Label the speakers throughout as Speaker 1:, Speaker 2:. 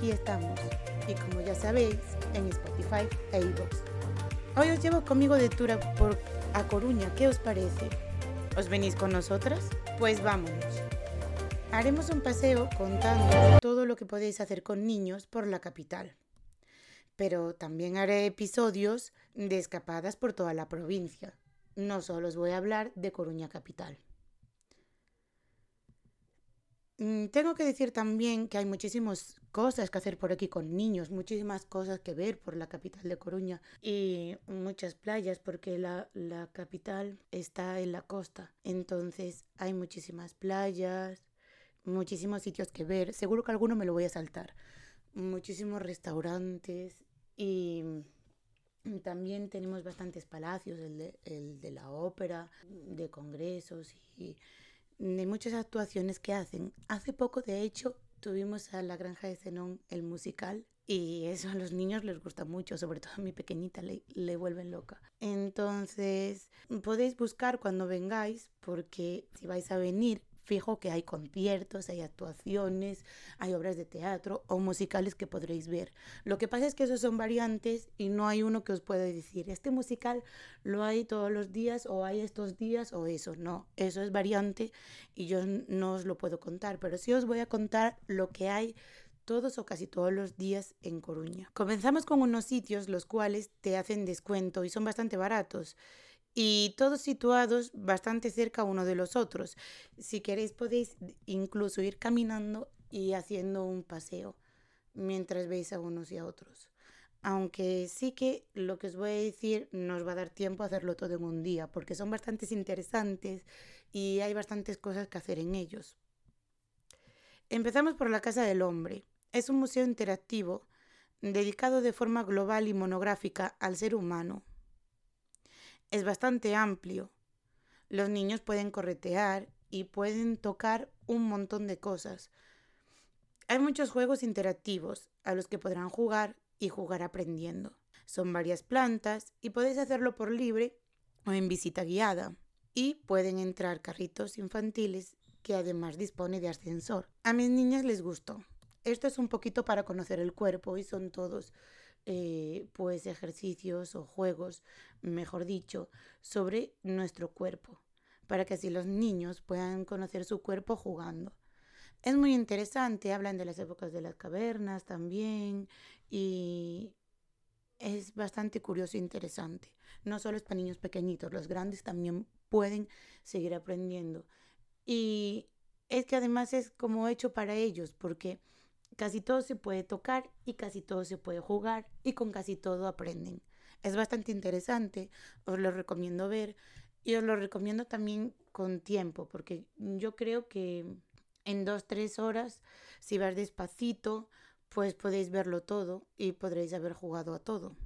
Speaker 1: aquí estamos y como ya sabéis, en Spotify e iVoox. Hoy os llevo conmigo de tour por a Coruña, ¿qué os parece? ¿Os venís con nosotras? Pues vámonos. Haremos un paseo contando todo lo que podéis hacer con niños por la capital. Pero también haré episodios de escapadas por toda la provincia. No solo os voy a hablar de Coruña Capital. Mm, tengo que decir también que hay muchísimas cosas que hacer por aquí con niños, muchísimas cosas que ver por la capital de Coruña y muchas playas porque la, la capital está en la costa. Entonces hay muchísimas playas, muchísimos sitios que ver. Seguro que alguno me lo voy a saltar. Muchísimos restaurantes y también tenemos bastantes palacios, el de, el de la ópera, de congresos y de muchas actuaciones que hacen. Hace poco, de hecho, tuvimos a La Granja de Zenón, el musical, y eso a los niños les gusta mucho, sobre todo a mi pequeñita le, le vuelven loca. Entonces, podéis buscar cuando vengáis, porque si vais a venir, fijo que hay conciertos, hay actuaciones, hay obras de teatro o musicales que podréis ver. Lo que pasa es que esos son variantes y no hay uno que os pueda decir, este musical lo hay todos los días o hay estos días o eso. No, eso es variante y yo no os lo puedo contar, pero sí os voy a contar lo que hay todos o casi todos los días en Coruña. Comenzamos con unos sitios los cuales te hacen descuento y son bastante baratos y todos situados bastante cerca uno de los otros. Si queréis podéis incluso ir caminando y haciendo un paseo mientras veis a unos y a otros. Aunque sí que lo que os voy a decir nos va a dar tiempo a hacerlo todo en un día, porque son bastante interesantes y hay bastantes cosas que hacer en ellos. Empezamos por la Casa del Hombre. Es un museo interactivo dedicado de forma global y monográfica al ser humano es bastante amplio. Los niños pueden corretear y pueden tocar un montón de cosas. Hay muchos juegos interactivos a los que podrán jugar y jugar aprendiendo. Son varias plantas y podéis hacerlo por libre o en visita guiada. Y pueden entrar carritos infantiles que además dispone de ascensor. A mis niñas les gustó. Esto es un poquito para conocer el cuerpo y son todos eh, pues ejercicios o juegos, mejor dicho, sobre nuestro cuerpo, para que así los niños puedan conocer su cuerpo jugando. Es muy interesante, hablan de las épocas de las cavernas también y es bastante curioso e interesante. No solo es para niños pequeñitos, los grandes también pueden seguir aprendiendo. Y es que además es como hecho para ellos, porque Casi todo se puede tocar y casi todo se puede jugar y con casi todo aprenden. Es bastante interesante, os lo recomiendo ver y os lo recomiendo también con tiempo, porque yo creo que en dos, tres horas, si vas despacito, pues podéis verlo todo y podréis haber jugado a todo.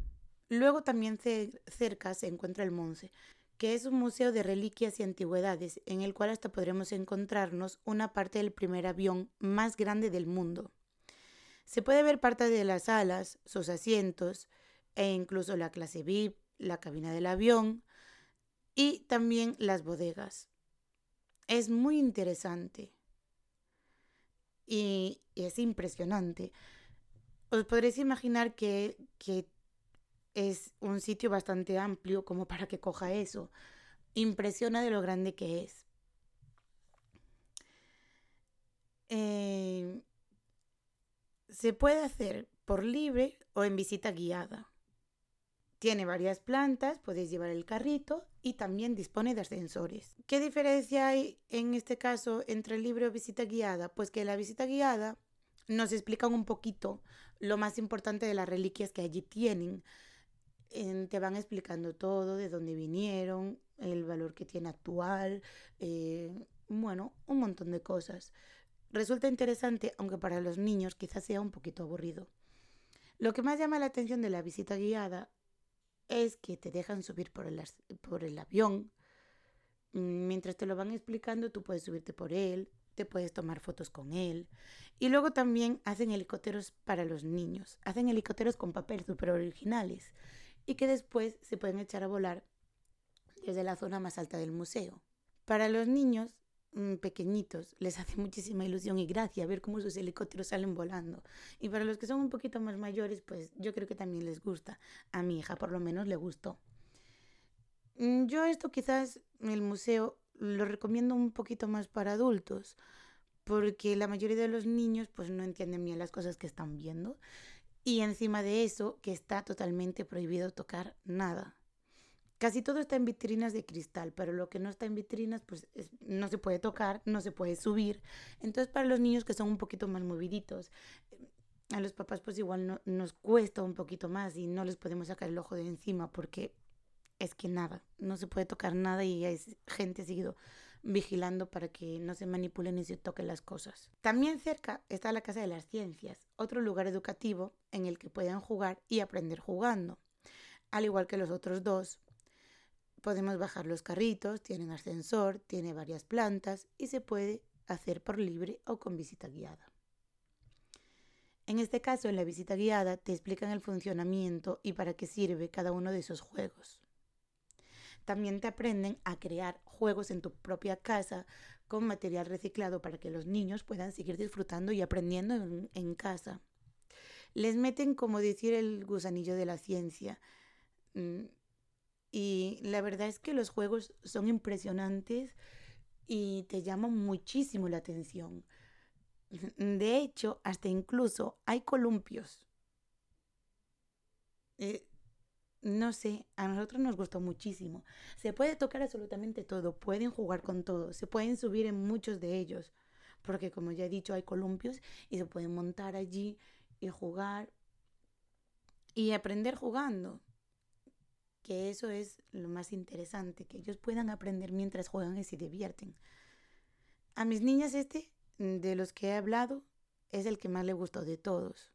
Speaker 1: Luego también cerca se encuentra el Monse, que es un museo de reliquias y antigüedades, en el cual hasta podremos encontrarnos una parte del primer avión más grande del mundo. Se puede ver parte de las alas, sus asientos e incluso la clase VIP, la cabina del avión y también las bodegas. Es muy interesante y, es impresionante. Os podréis imaginar que, que es un sitio bastante amplio como para que coja eso. Impresiona de lo grande que es. Eh, se puede hacer por libre o en visita guiada. Tiene varias plantas, podéis llevar el carrito y también dispone de ascensores. ¿Qué diferencia hay en este caso entre libre o visita guiada? Pues que la visita guiada nos explica un poquito lo más importante de las reliquias que allí tienen. te van explicando todo, de dónde vinieron, el valor que tiene actual, eh, bueno, un montón de cosas. Resulta interesante, aunque para los niños quizás sea un poquito aburrido. Lo que más llama la atención de la visita guiada es que te dejan subir por el, por el avión. Mientras te lo van explicando, tú puedes subirte por él, te puedes tomar fotos con él. Y luego también hacen helicópteros para los niños. Hacen helicópteros con papel súper originales y que después se pueden echar a volar desde la zona más alta del museo. Para los niños mm, pequeñitos les hace muchísima ilusión y gracia ver cómo sus helicópteros salen volando. Y para los que son un poquito más mayores, pues yo creo que también les gusta. A mi hija por lo menos le gustó. Mm, yo esto quizás el museo lo recomiendo un poquito más para adultos, porque la mayoría de los niños pues no entienden bien las cosas que están viendo. Y encima de eso, que está totalmente prohibido tocar nada. Casi todo está en vitrinas de cristal, pero lo que no está en vitrinas, pues no se puede tocar, no se puede subir. Entonces, para los niños que son un poquito más moviditos, a los papás pues igual no, nos cuesta un poquito más y no les podemos sacar el ojo de encima porque es que nada, no se puede tocar nada y hay gente seguido vigilando para que no se manipulen ni se toquen las cosas. También cerca está la Casa de las Ciencias, otro lugar educativo en el que pueden jugar y aprender jugando. Al igual que los otros dos, podemos bajar los carritos, tienen ascensor, tiene varias plantas y se puede hacer por libre o con visita guiada. En este caso, en la visita guiada te explican el funcionamiento y para qué sirve cada uno de esos juegos. También te aprenden a crear juegos en tu propia casa con material reciclado para que los niños puedan seguir disfrutando y aprendiendo en, casa. Les meten, como decir, el gusanillo de la ciencia. Y la verdad es que los juegos son impresionantes y te llaman muchísimo la atención. De hecho, hasta incluso hay columpios. Eh, no sé, a nosotros nos gustó muchísimo. Se puede tocar absolutamente todo, pueden jugar con todo, se pueden subir en muchos de ellos, porque como ya he dicho, hay columpios y se pueden montar allí y jugar y aprender jugando. Que eso es lo más interesante, que ellos puedan aprender mientras juegan y se divierten. A mis niñas este, de los que he hablado, es el que más le gustó de todos.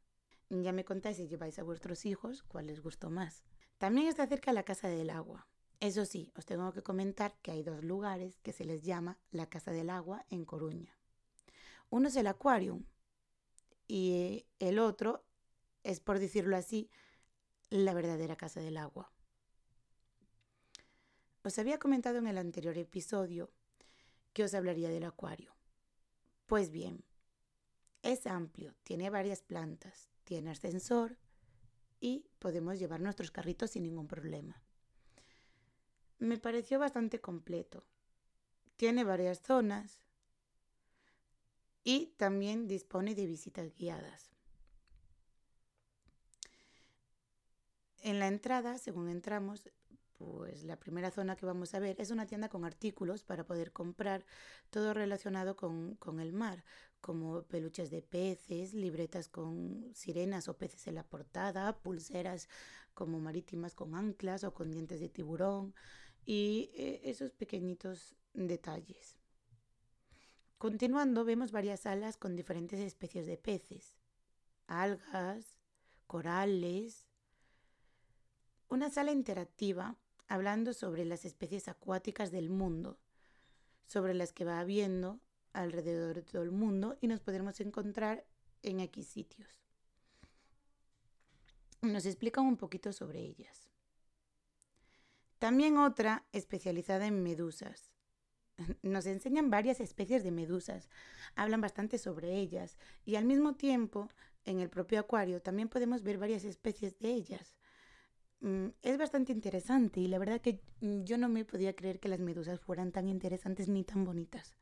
Speaker 1: Ya me contáis si lleváis a vuestros hijos cuál les gustó más. También está cerca la Casa del Agua. Eso sí, os tengo que comentar que hay dos lugares que se les llama la Casa del Agua en Coruña. Uno es el Aquarium y el otro es, por decirlo así, la verdadera Casa del Agua. Os había comentado en el anterior episodio que os hablaría del acuario. Pues bien, es amplio, tiene varias plantas, tiene ascensor, y podemos llevar nuestros carritos sin ningún problema. Me pareció bastante completo. Tiene varias zonas y también dispone de visitas guiadas. En la entrada, según entramos, pues la primera zona que vamos a ver es una tienda con artículos para poder comprar todo relacionado con, con, el mar, como peluches de peces, libretas con sirenas o peces en la portada, pulseras como marítimas con anclas o con dientes de tiburón y eh, esos pequeñitos detalles. Continuando vemos varias salas con diferentes especies de peces, algas, corales, una sala interactiva hablando sobre las especies acuáticas del mundo, sobre las que va habiendo alrededor de todo el mundo y nos podremos encontrar en X sitios. Nos explican un poquito sobre ellas. También otra especializada en medusas. Nos enseñan varias especies de medusas, hablan bastante sobre ellas y al mismo tiempo en el propio acuario también podemos ver varias especies de ellas. Mm, es bastante interesante y la verdad que mm, yo no me podía creer que las medusas fueran tan interesantes ni tan bonitas.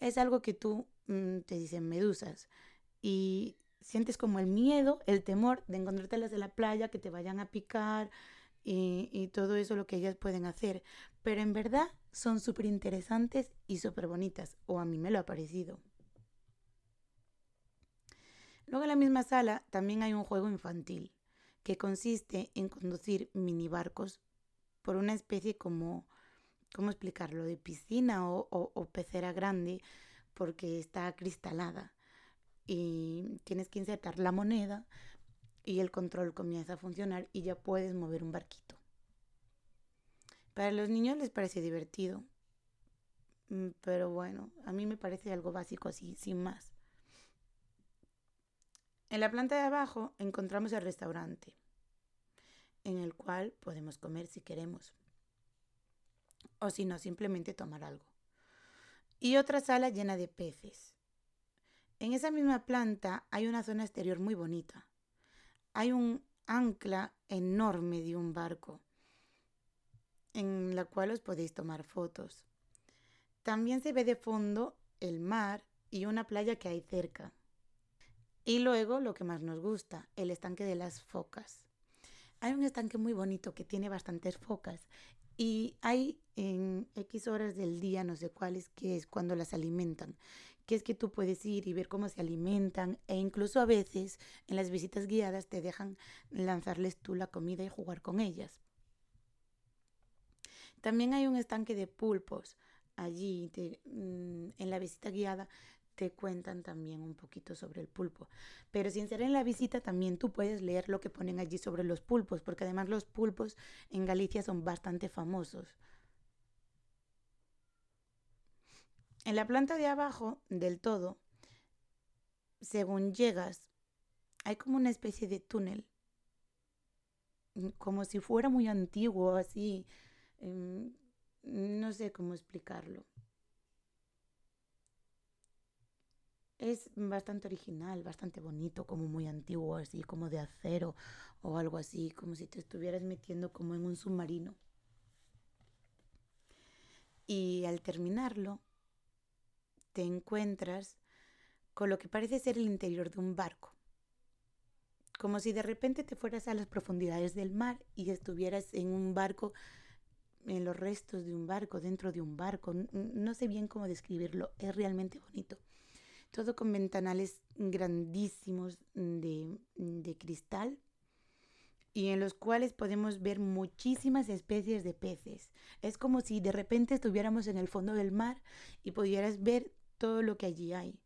Speaker 1: Es algo que tú mm, te dicen medusas y sientes como el miedo, el temor de encontrártelas en la playa, que te vayan a picar y, y todo eso lo que ellas pueden hacer. Pero en verdad son súper interesantes y súper bonitas, o a mí me lo ha parecido. Luego en la misma sala también hay un juego infantil que consiste en conducir mini barcos por una especie como, ¿cómo explicarlo?, de piscina o, pecera grande porque está cristalada y tienes que insertar la moneda y el control comienza a funcionar y ya puedes mover un barquito. Para los niños les parece divertido, mm, pero bueno, a mí me parece algo básico así, sin más. En la planta de abajo encontramos el restaurante, en el cual podemos comer si queremos, o si no, simplemente tomar algo. y otra sala llena de peces. En esa misma planta hay una zona exterior muy bonita. Hay un ancla enorme de un barco en la cual os podéis tomar fotos. También se ve de fondo el mar y una playa que hay cerca. Y luego lo que más nos gusta, el estanque de las focas. Hay un estanque muy bonito que tiene bastantes focas y hay en X horas del día, no sé cuáles, que es cuando las alimentan, que es que tú puedes ir y ver cómo se alimentan e incluso a veces en las visitas guiadas te dejan lanzarles tú la comida y jugar con ellas. También hay un estanque de pulpos allí mm, en la visita guiada te cuentan también un poquito sobre el pulpo. Pero sin ser en la visita también tú puedes leer lo que ponen allí sobre los pulpos, porque además los pulpos en Galicia son bastante famosos. En la planta de abajo del todo, según llegas, hay como una especie de túnel, como si fuera muy antiguo, así, em, no sé cómo explicarlo. Es bastante original, bastante bonito, como muy antiguo, así como de acero o algo así, como si te estuvieras metiendo como en un submarino. Y al terminarlo, te encuentras con lo que parece ser el interior de un barco. Como si de repente te fueras a las profundidades del mar y estuvieras en un barco, en los restos de un barco, dentro de un barco. No sé bien cómo describirlo, es realmente bonito todo con ventanales grandísimos de, de cristal y en los cuales podemos ver muchísimas especies de peces. Es como si de repente estuviéramos en el fondo del mar y pudieras ver todo lo que allí hay.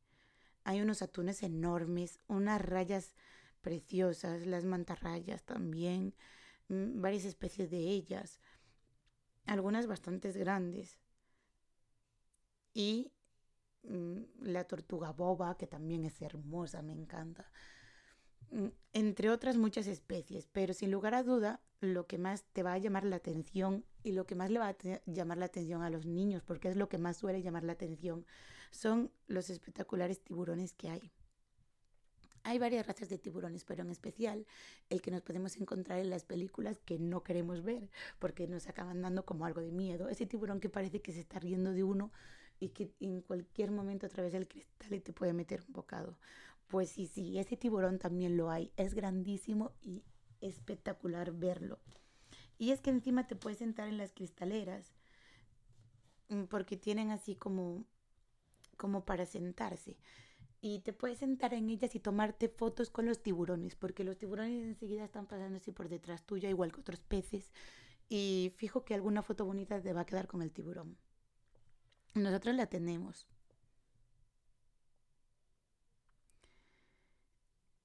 Speaker 1: Hay unos atunes enormes, unas rayas preciosas, las mantarrayas también, mm, varias especies de ellas, algunas bastante grandes. Y la tortuga boba, que también es hermosa, me encanta, mm, entre otras muchas especies, pero sin lugar a duda lo que más te va a llamar la atención y lo que más le va a llamar la atención a los niños, porque es lo que más suele llamar la atención, son los espectaculares tiburones que hay. Hay varias razas de tiburones, pero en especial el que nos podemos encontrar en las películas que no queremos ver, porque nos acaban dando como algo de miedo. Ese tiburón que parece que se está riendo de uno y que en cualquier momento a través del cristal y te puede meter un bocado. Pues sí, sí, ese tiburón también lo hay. Es grandísimo y espectacular verlo. Y es que encima te puedes sentar en las cristaleras mm, porque tienen así como, como para sentarse. Y te puedes sentar en ellas y tomarte fotos con los tiburones, porque los tiburones enseguida están pasando así por detrás tuya, igual que otros peces. Y fijo que alguna foto bonita te va a quedar con el tiburón. Nosotros la tenemos.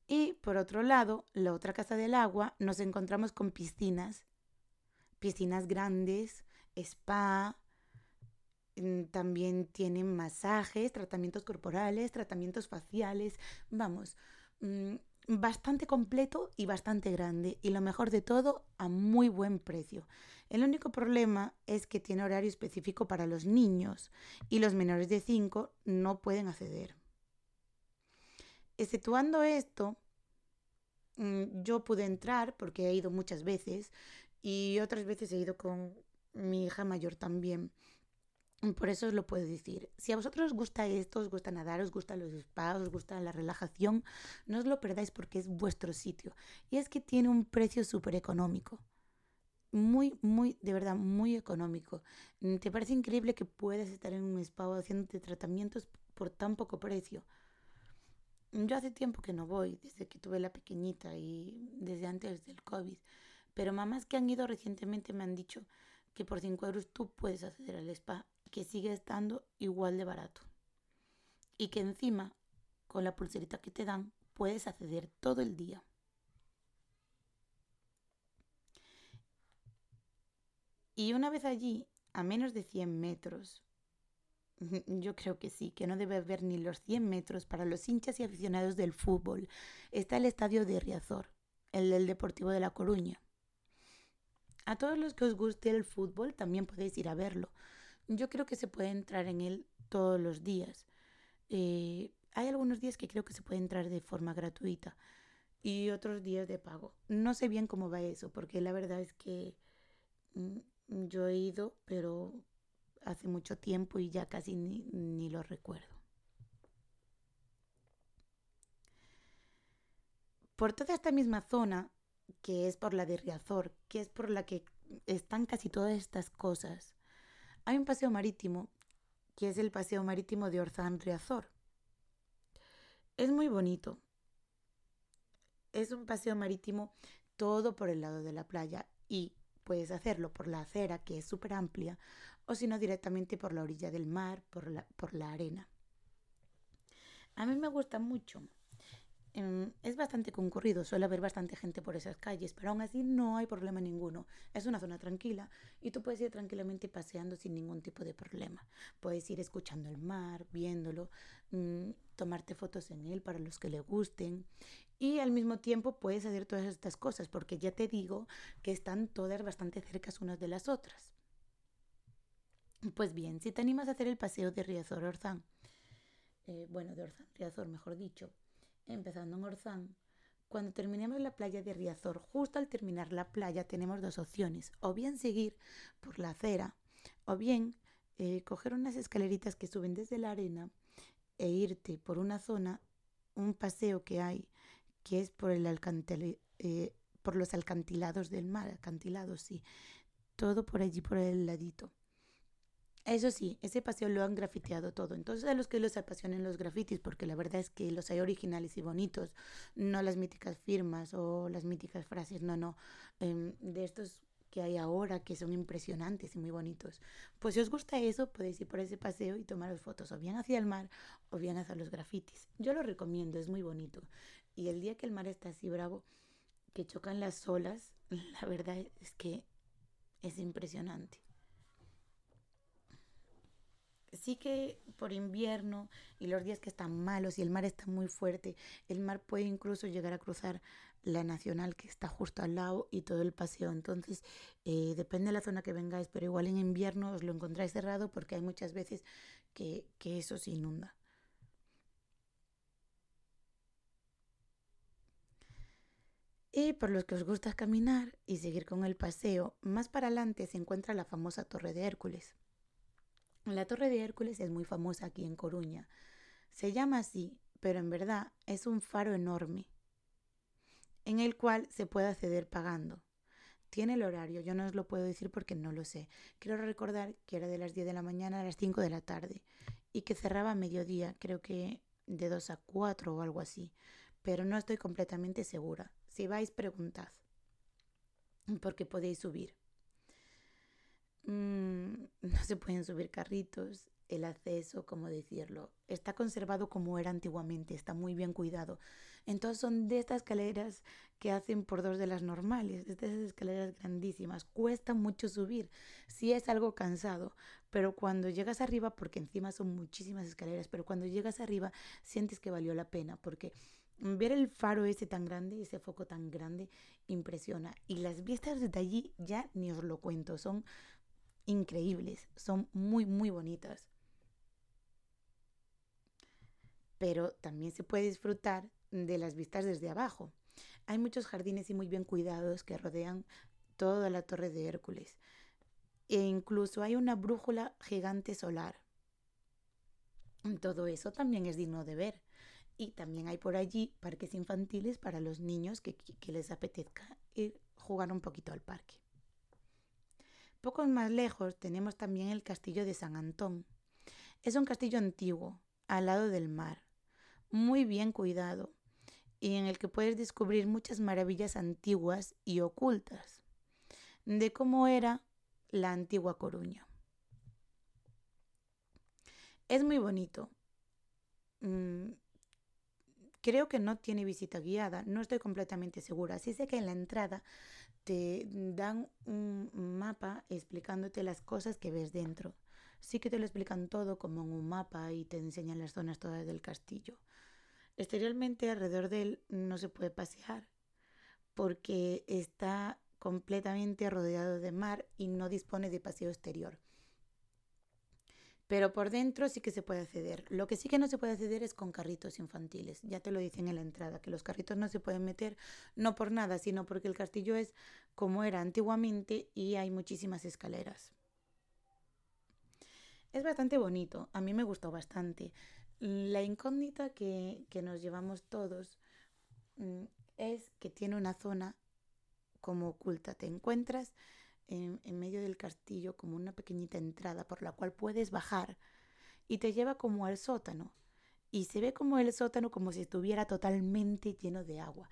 Speaker 1: Y por otro lado, la otra casa del agua, nos encontramos con piscinas, piscinas grandes, spa, mm, también tienen masajes, tratamientos corporales, tratamientos faciales, vamos, mm, bastante completo y bastante grande y lo mejor de todo a muy buen precio. El único problema es que tiene horario específico para los niños y los menores de 5 no pueden acceder. Exceptuando esto, mm, yo pude entrar porque he ido muchas veces y otras veces he ido con mi hija mayor también. Por eso os lo puedo decir. Si a vosotros os gusta esto, os gusta nadar, os gustan los spas, os gusta la relajación, no os lo perdáis porque es vuestro sitio. Y es que tiene un precio súper económico. Muy, muy, de verdad, muy económico. Mm, ¿Te parece increíble que puedas estar en un spa haciéndote tratamientos por tan poco precio? Yo hace tiempo que no voy, desde que tuve la pequeñita y desde antes del COVID. Pero mamás que han ido recientemente me han dicho que por 5 euros tú puedes acceder al spa que sigue estando igual de barato. Y que encima, con la pulserita que te dan, puedes acceder todo el día. Y una vez allí, a menos de 100 metros, yo creo que sí, que no debe haber ni los 100 metros para los hinchas y aficionados del fútbol, está el estadio de Riazor, el del Deportivo de La Coruña. A todos los que os guste el fútbol también podéis ir a verlo, yo creo que se puede entrar en él todos los días. Eh, hay algunos días que creo que se puede entrar de forma gratuita y otros días de pago. No sé bien cómo va eso, porque la verdad es que mm, yo he ido, pero hace mucho tiempo y ya casi ni, ni lo recuerdo. Por toda esta misma zona, que es por la de Riazor, que es por la que están casi todas estas cosas, hay un paseo marítimo, que es el paseo marítimo de Orzán-Riazor. Es muy bonito. Es un paseo marítimo todo por el lado de la playa y puedes hacerlo por la acera, que es súper amplia, o si no directamente por la orilla del mar, por la, por la arena. A mí me gusta mucho Em, es bastante concurrido, suele haber bastante gente por esas calles, pero aún así no hay problema ninguno. Es una zona tranquila y tú puedes ir tranquilamente paseando sin ningún tipo de problema. Puedes ir escuchando el mar, viéndolo, mm, tomarte fotos en él para los que le gusten y al mismo tiempo puedes hacer todas estas cosas porque ya te digo que están todas bastante cercas unas de las otras. Pues bien, si te animas a hacer el paseo de Riazor Orzán, eh, bueno, de Orzán Riazor mejor dicho, empezando en Orzán, cuando terminemos la playa de Riazor, justo al terminar la playa tenemos dos opciones, o bien seguir por la acera, o bien eh, coger unas escaleritas que suben desde la arena e irte por una zona, un paseo que hay, que es por, el eh, por los alcantilados del mar, acantilados, sí, todo por allí, por el ladito. Eso sí, ese paseo lo han grafiteado todo. Entonces a los que les apasionen los grafitis, porque la verdad es que los hay originales y bonitos, no las míticas firmas o las míticas frases, no, no, em, de estos que hay ahora que son impresionantes y muy bonitos. Pues si os gusta eso, podéis ir por ese paseo y tomaros fotos o bien hacia el mar o bien hacia los grafitis. Yo lo recomiendo, es muy bonito. Y el día que el mar está así bravo, que chocan las olas, la verdad es que es impresionante sí que por invierno y los días que están malos y el mar está muy fuerte, el mar puede incluso llegar a cruzar la nacional que está justo al lado y todo el paseo. Entonces, eh, depende de la zona que vengáis, pero igual en invierno os lo encontráis cerrado porque hay muchas veces que, que eso se inunda. Y por los que os gusta caminar y seguir con el paseo, más para adelante se encuentra la famosa Torre de Hércules. La Torre de Hércules es muy famosa aquí en Coruña. Se llama así, pero en verdad es un faro enorme en el cual se puede acceder pagando. Tiene el horario, yo no os lo puedo decir porque no lo sé. Quiero recordar que era de las 10 de la mañana a las 5 de la tarde y que cerraba a mediodía, creo que de 2 a 4 o algo así, pero no estoy completamente segura. Si vais, preguntad, porque podéis subir. Mm, no se pueden subir carritos, el acceso, como decirlo, está conservado como era antiguamente, está muy bien cuidado. Entonces son de estas escaleras que hacen por dos de las normales, de estas escaleras grandísimas. Cuesta mucho subir, sí es algo cansado, pero cuando llegas arriba, porque encima son muchísimas escaleras, pero cuando llegas arriba sientes que valió la pena, porque ver el faro ese tan grande, ese foco tan grande, impresiona. Y las vistas desde allí ya ni os lo cuento, son increíbles, son muy, muy bonitas. Pero también se puede disfrutar de las vistas desde abajo. Hay muchos jardines y muy bien cuidados que rodean toda la torre de Hércules. E incluso hay una brújula gigante solar. Todo eso también es digno de ver. Y también hay por allí parques infantiles para los niños que, les apetezca ir jugar un poquito al parque. Pocos más lejos tenemos también el castillo de San Antón. Es un castillo antiguo, al lado del mar, muy bien cuidado, y en el que puedes descubrir muchas maravillas antiguas y ocultas de cómo era la antigua Coruña. Es muy bonito. Mm, creo que no tiene visita guiada, no estoy completamente segura. Sí sé que en la entrada te dan un mapa explicándote las cosas que ves dentro. Sí que te lo explican todo como en un mapa y te enseñan las zonas todas del castillo. Exteriormente alrededor de él no se puede pasear porque está completamente rodeado de mar y no dispone de paseo exterior. Pero por dentro sí que se puede acceder. Lo que sí que no se puede acceder es con carritos infantiles. Ya te lo dicen en la entrada, que los carritos no se pueden meter no por nada, sino porque el castillo es como era antiguamente y hay muchísimas escaleras. Es bastante bonito, a mí me gustó bastante. La incógnita que, que nos llevamos todos mm, es que tiene una zona como oculta. Te encuentras en, medio del castillo como una pequeñita entrada por la cual puedes bajar y te lleva como al sótano. Y se ve como el sótano como si estuviera totalmente lleno de agua.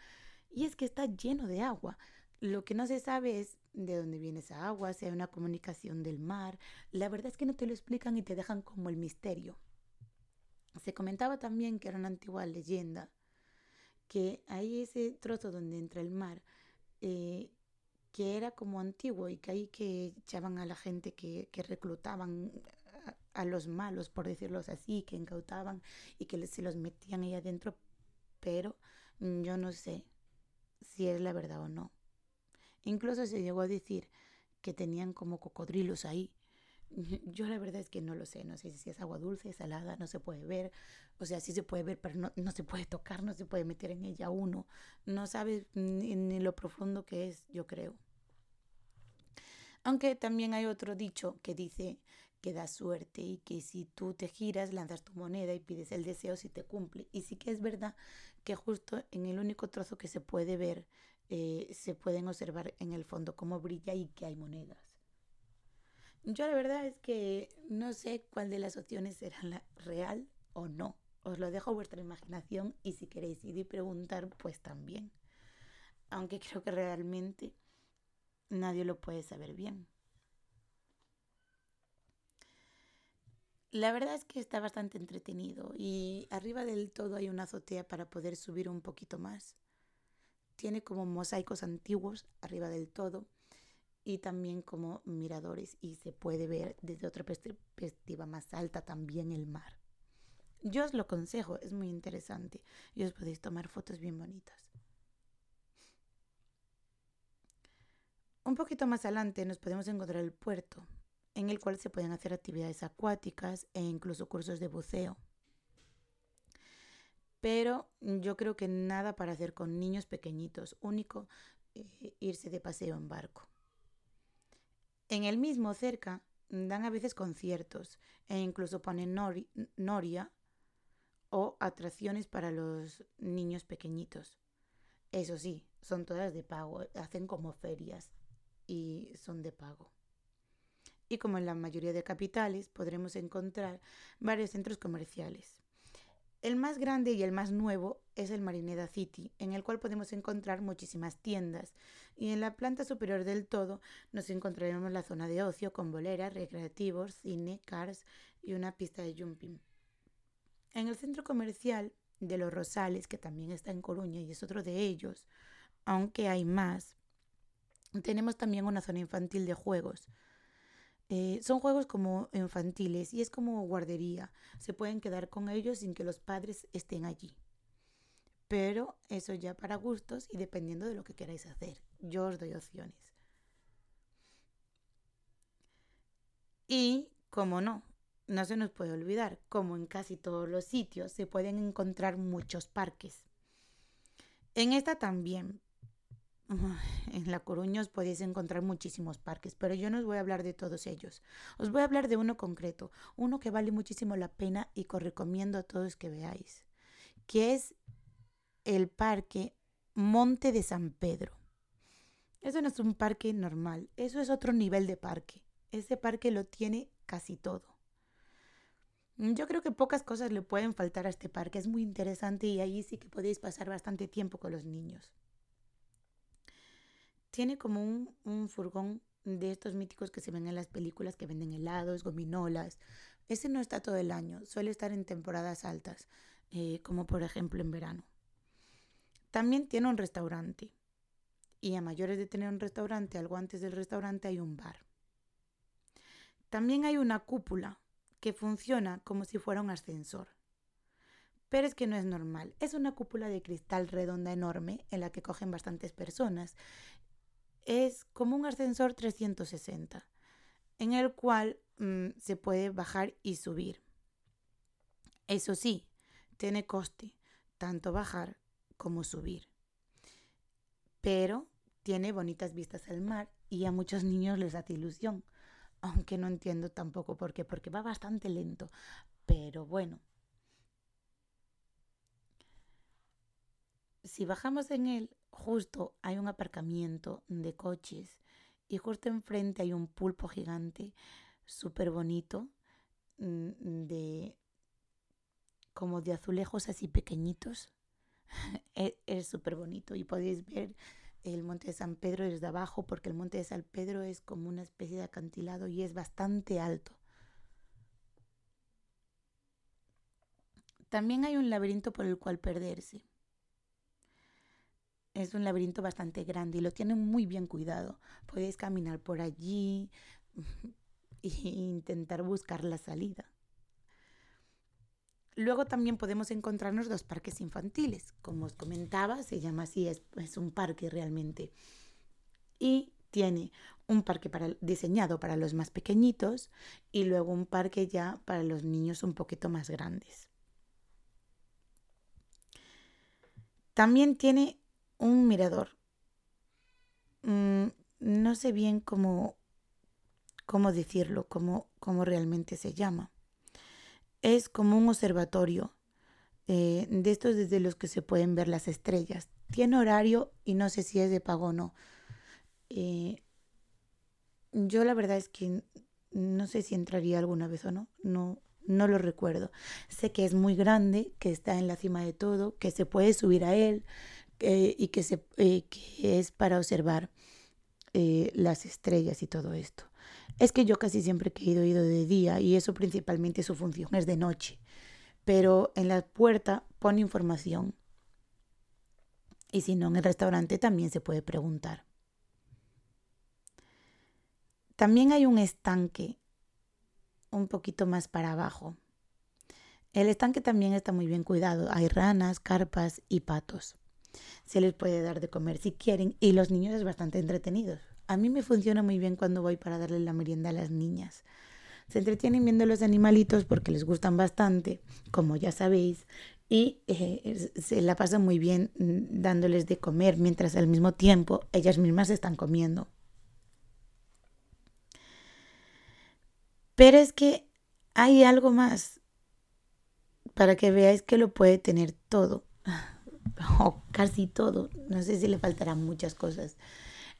Speaker 1: Y es que está lleno de agua. Lo que no se sabe es de dónde viene esa agua, si hay una comunicación del mar. La verdad es que no te lo explican y te dejan como el misterio. Se comentaba también que era una antigua leyenda, que ahí ese trozo donde entra el mar eh, que era como antiguo y que ahí que echaban a la gente que, reclutaban a, los malos, por decirlo así, que incautaban y que se los metían ahí adentro, pero yo no sé si es la verdad o no. Incluso se llegó a decir que tenían como cocodrilos ahí. Yo la verdad es que no lo sé, no sé si es agua dulce, salada, no se puede ver, o sea, sí se puede ver, pero no, no se puede tocar, no se puede meter en ella uno, no sabe ni lo profundo que es, yo creo. Aunque también hay otro dicho que dice que da suerte y que si tú te giras, lanzas tu moneda y pides el deseo si te cumple. Y sí que es verdad que justo en el único trozo que se puede ver, eh, se pueden observar en el fondo cómo brilla y que hay monedas. Yo la verdad es que no sé cuál de las opciones será la real o no. Os lo dejo a vuestra imaginación y si queréis ir y preguntar, pues también. Aunque creo que realmente nadie lo puede saber bien. La verdad es que está bastante entretenido y arriba del todo hay una azotea para poder subir un poquito más. Tiene como mosaicos antiguos arriba del todo y también como miradores y se puede ver desde otra perspectiva más alta también el mar. Yo os lo aconsejo, es muy interesante y os podéis tomar fotos bien bonitas. Un poquito más adelante nos podemos encontrar el puerto, en el cual se pueden hacer actividades acuáticas e incluso cursos de buceo. Pero yo creo que nada para hacer con niños pequeñitos, único eh, irse de paseo en barco. En el mismo cerca dan a veces conciertos e incluso ponen noria o atracciones para los niños pequeñitos. Eso sí, son todas de pago, hacen como ferias y son de pago. Y como en la mayoría de capitales, podremos encontrar varios centros comerciales. El más grande y el más nuevo es el Marineda City, en el cual podemos encontrar muchísimas tiendas. Y en la planta superior del todo nos encontraremos la zona de ocio con boleras, recreativos, cine, cars y una pista de jumping. En el centro comercial de Los Rosales, que también está en Coruña y es otro de ellos, aunque hay más, tenemos también una zona infantil de juegos. Eh, son juegos como infantiles y es como guardería. Se pueden quedar con ellos sin que los padres estén allí. Pero eso ya para gustos y dependiendo de lo que queráis hacer. Yo os doy opciones. Y, como no, no se nos puede olvidar, como en casi todos los sitios se pueden encontrar muchos parques. En esta también, en La Coruña os podéis encontrar muchísimos parques, pero yo no os voy a hablar de todos ellos. Os voy a hablar de uno concreto, uno que vale muchísimo la pena y que os recomiendo a todos que veáis, que es el parque Monte de San Pedro. Eso no es un parque normal, eso es otro nivel de parque. Ese parque lo tiene casi todo. Yo creo que pocas cosas le pueden faltar a este parque, es muy interesante y allí sí que podéis pasar bastante tiempo con los niños. Tiene como un, furgón de estos míticos que se ven en las películas que venden helados, gominolas. Ese no está todo el año, suele estar en temporadas altas, eh, como por ejemplo en verano. También tiene un restaurante. Y a mayores de tener un restaurante, algo antes del restaurante hay un bar. También hay una cúpula que funciona como si fuera un ascensor. Pero es que no es normal. Es una cúpula de cristal redonda enorme en la que cogen bastantes personas es como un ascensor 360. en el cual mm, se puede bajar y subir. Eso sí, tiene coste tanto bajar como subir. Pero tiene bonitas vistas al mar y a muchos niños les hace ilusión. Aunque no entiendo tampoco por qué, porque va bastante lento. Pero bueno. Si bajamos en él, justo hay un aparcamiento de coches y justo enfrente hay un pulpo gigante súper bonito mm, de como de azulejos así pequeñitos. Es súper bonito y podéis ver el monte de San Pedro desde abajo porque el monte de San Pedro es como una especie de acantilado y es bastante alto. También hay un laberinto por el cual perderse. Es un laberinto bastante grande y lo tienen muy bien cuidado. Podéis caminar por allí e intentar buscar la salida. Luego también podemos encontrarnos dos parques infantiles. Como os comentaba, se llama así, es, un parque realmente. Y tiene un parque para, diseñado para los más pequeñitos y luego un parque ya para los niños un poquito más grandes. También tiene un mirador. Mm, no sé bien cómo, cómo decirlo, cómo, cómo realmente se llama es como un observatorio eh, de estos desde los que se pueden ver las estrellas. Tiene horario y no sé si es de pago o no. Eh, yo la verdad es que no sé si entraría alguna vez o no. No, no lo recuerdo. Sé que es muy grande, que está en la cima de todo, que se puede subir a él y que, se, que es para observar eh, las estrellas y todo esto. Es que yo casi siempre he ido, ido de día y eso principalmente su función es de noche. Pero en la puerta pone información. Y si no, en el restaurante también se puede preguntar. También hay un estanque un poquito más para abajo. El estanque también está muy bien cuidado. Hay ranas, carpas y patos. Se les puede dar de comer si quieren y los niños es bastante entretenidos. A mí me funciona muy bien cuando voy para darle la merienda a las niñas. Se entretienen viendo los animalitos porque les gustan bastante, como ya sabéis, y eh, se la pasan muy bien mm, dándoles de comer mientras al mismo tiempo ellas mismas están comiendo. Pero es que hay algo más para que veáis que lo puede tener todo, o casi todo. No sé si le faltarán muchas cosas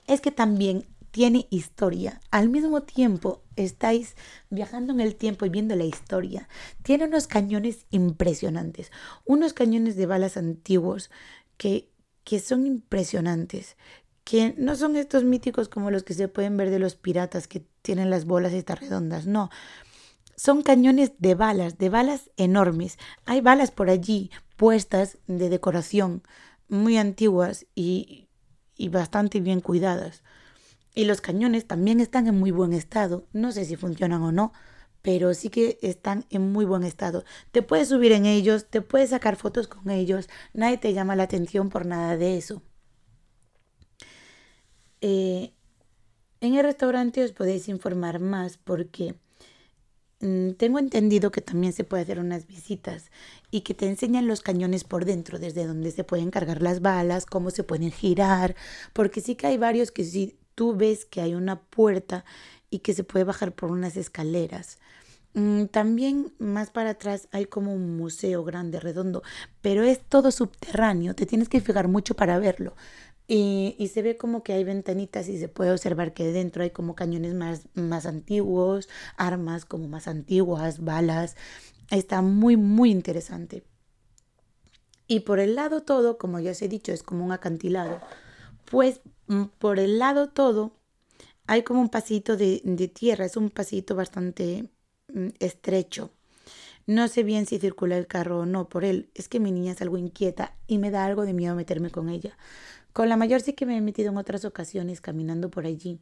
Speaker 1: es que también tiene historia. Al mismo tiempo estáis viajando en el tiempo y viendo la historia. Tiene unos cañones impresionantes, unos cañones de balas antiguos que, que son impresionantes, que no son estos míticos como los que se pueden ver de los piratas que tienen las bolas estas redondas, no. Son cañones de balas, de balas enormes. Hay balas por allí puestas de decoración muy antiguas y y bastante bien cuidadas. Y los cañones también están en muy buen estado. No sé si funcionan o no, pero sí que están en muy buen estado. Te puedes subir en ellos, te puedes sacar fotos con ellos, nadie te llama la atención por nada de eso. Eh, en el restaurante os podéis informar más porque tengo entendido que también se puede hacer unas visitas y que te enseñan los cañones por dentro, desde donde se pueden cargar las balas, cómo se pueden girar, porque sí que hay varios que si tú ves que hay una puerta y que se puede bajar por unas escaleras. Mm, también más para atrás hay como un museo grande, redondo, pero es todo subterráneo, te tienes que fijar mucho para verlo. Y, se ve como que hay ventanitas y se puede observar que dentro hay como cañones más, más antiguos, armas como más antiguas, balas. Está muy, muy interesante. Y por el lado todo, como ya os he dicho, es como un acantilado. Pues mm, por el lado todo hay como un pasito de, tierra, es un pasito bastante estrecho. No sé bien si circula el carro o no por él. Es que mi niña es algo inquieta y me da algo de miedo meterme con ella. Con la mayor sí que me he metido en otras ocasiones caminando por allí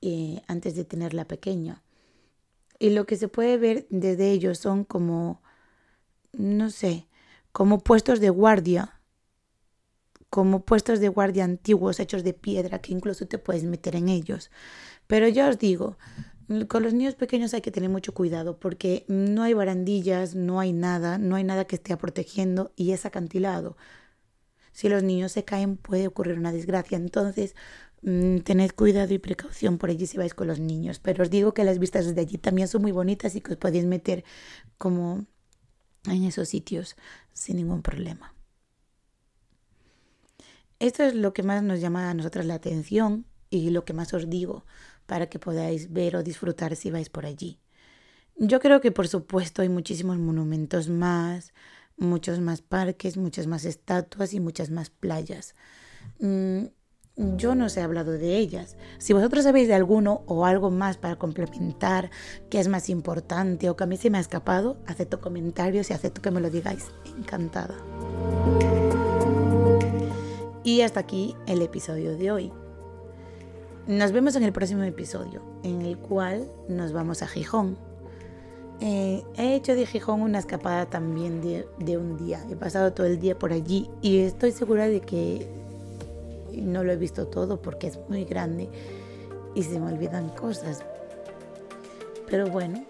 Speaker 1: eh, antes de tenerla pequeña. Y lo que se puede ver desde ellos son como, no sé, como puestos de guardia como puestos de guardia antiguos hechos de piedra que incluso te puedes meter en ellos. Pero ya os digo, con los niños pequeños hay que tener mucho cuidado porque no hay barandillas, no hay nada, no hay nada que esté protegiendo y es acantilado. Si los niños se caen puede ocurrir una desgracia. Entonces, mm, tened cuidado y precaución por allí si vais con los niños. Pero os digo que las vistas desde allí también son muy bonitas y que os podéis meter como en esos sitios sin ningún problema. Esto es lo que más nos llama a nosotras la atención y lo que más os digo para que podáis ver o disfrutar si vais por allí. Yo creo que por supuesto hay muchísimos monumentos más, muchos más parques, muchas más estatuas y muchas más playas. Mm, yo no os he hablado de ellas. Si vosotros sabéis de alguno o algo más para complementar, que es más importante o que a mí se me ha escapado, acepto comentarios y acepto que me lo digáis. Encantada. Y hasta aquí el episodio de hoy. Nos vemos en el próximo episodio, en el cual nos vamos a Gijón. Eh, he hecho de Gijón una escapada también de, de, un día. He pasado todo el día por allí y estoy segura de que no lo he visto todo porque es muy grande y se me olvidan cosas. Pero bueno,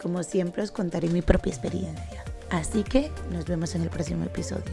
Speaker 1: como siempre os contaré mi propia experiencia. Así que nos vemos en el próximo episodio.